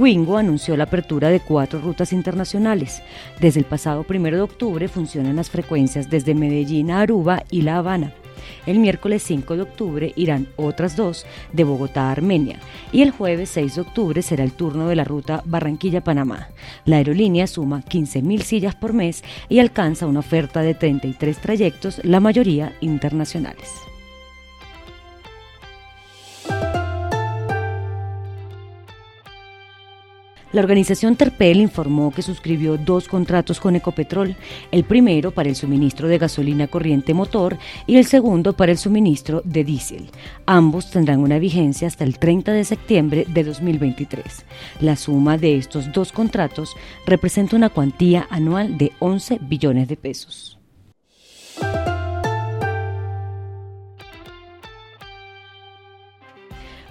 Wingo anunció la apertura de cuatro rutas internacionales. Desde el pasado 1 de octubre funcionan las frecuencias desde Medellín a Aruba y La Habana. El miércoles 5 de octubre irán otras dos de Bogotá a Armenia y el jueves 6 de octubre será el turno de la ruta Barranquilla-Panamá. La aerolínea suma 15.000 sillas por mes y alcanza una oferta de 33 trayectos, la mayoría internacionales. La organización Terpel informó que suscribió dos contratos con Ecopetrol, el primero para el suministro de gasolina corriente motor y el segundo para el suministro de diésel. Ambos tendrán una vigencia hasta el 30 de septiembre de 2023. La suma de estos dos contratos representa una cuantía anual de 11 billones de pesos.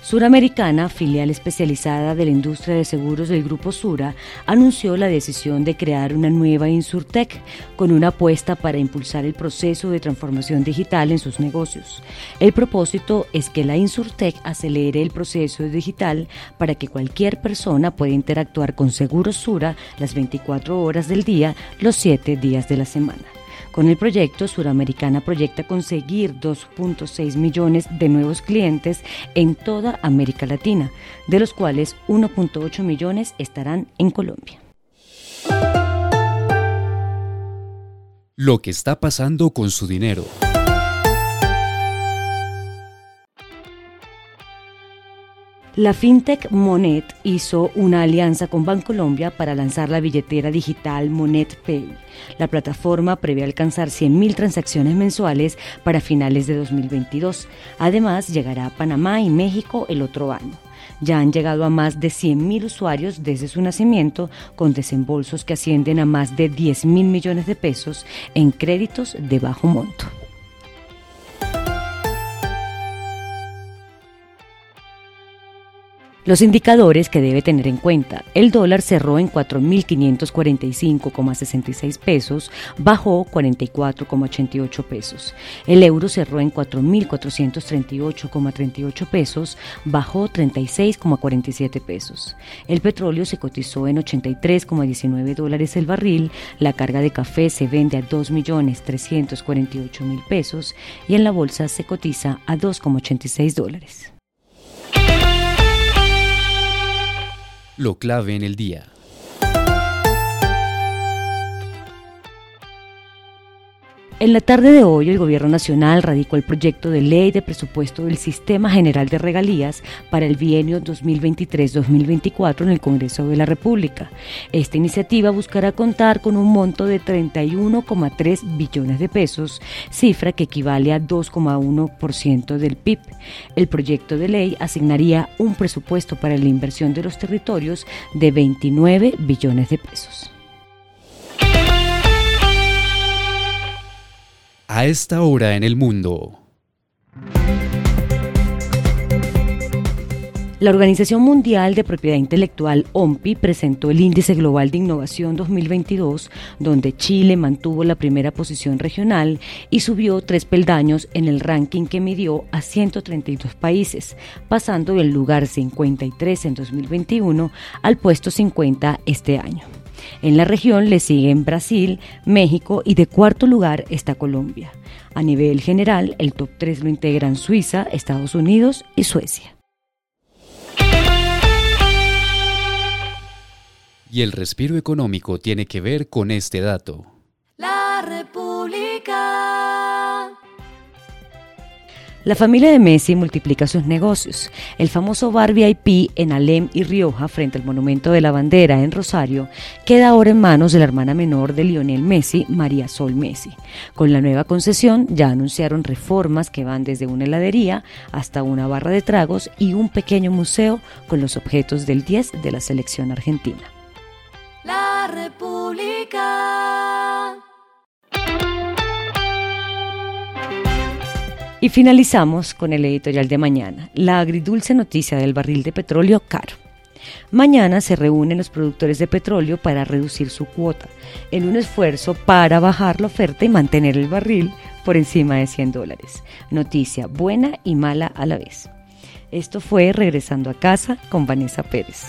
Suramericana, filial especializada de la industria de seguros del Grupo Sura, anunció la decisión de crear una nueva Insurtech con una apuesta para impulsar el proceso de transformación digital en sus negocios. El propósito es que la Insurtech acelere el proceso digital para que cualquier persona pueda interactuar con Seguros Sura las 24 horas del día, los 7 días de la semana. Con el proyecto, Suramericana proyecta conseguir 2.6 millones de nuevos clientes en toda América Latina, de los cuales 1.8 millones estarán en Colombia. Lo que está pasando con su dinero. La fintech Monet hizo una alianza con Bancolombia para lanzar la billetera digital Monet Pay. La plataforma prevé alcanzar 100.000 transacciones mensuales para finales de 2022. Además, llegará a Panamá y México el otro año. Ya han llegado a más de 100.000 usuarios desde su nacimiento, con desembolsos que ascienden a más de 10 mil millones de pesos en créditos de bajo monto. Los indicadores que debe tener en cuenta. El dólar cerró en 4.545,66 pesos, bajó 44,88 pesos. El euro cerró en 4.438,38 pesos, bajó 36,47 pesos. El petróleo se cotizó en 83,19 dólares el barril. La carga de café se vende a 2.348.000 pesos y en la bolsa se cotiza a 2,86 dólares. Lo clave en el día. En la tarde de hoy, el Gobierno Nacional radicó el proyecto de ley de presupuesto del Sistema General de Regalías para el bienio 2023-2024 en el Congreso de la República. Esta iniciativa buscará contar con un monto de 31,3 billones de pesos, cifra que equivale a 2,1% del PIB. El proyecto de ley asignaría un presupuesto para la inversión de los territorios de 29 billones de pesos. A esta hora en el mundo. La Organización Mundial de Propiedad Intelectual, OMPI, presentó el Índice Global de Innovación 2022, donde Chile mantuvo la primera posición regional y subió tres peldaños en el ranking que midió a 132 países, pasando del lugar 53 en 2021 al puesto 50 este año. En la región le siguen Brasil, México y de cuarto lugar está Colombia. A nivel general, el top 3 lo integran Suiza, Estados Unidos y Suecia. Y el respiro económico tiene que ver con este dato. La familia de Messi multiplica sus negocios. El famoso bar VIP en Alem y Rioja, frente al Monumento de la Bandera en Rosario, queda ahora en manos de la hermana menor de Lionel Messi, María Sol Messi. Con la nueva concesión ya anunciaron reformas que van desde una heladería hasta una barra de tragos y un pequeño museo con los objetos del 10 de la selección argentina. La República. Y finalizamos con el editorial de mañana, la agridulce noticia del barril de petróleo caro. Mañana se reúnen los productores de petróleo para reducir su cuota, en un esfuerzo para bajar la oferta y mantener el barril por encima de 100 dólares. Noticia buena y mala a la vez. Esto fue Regresando a casa con Vanessa Pérez.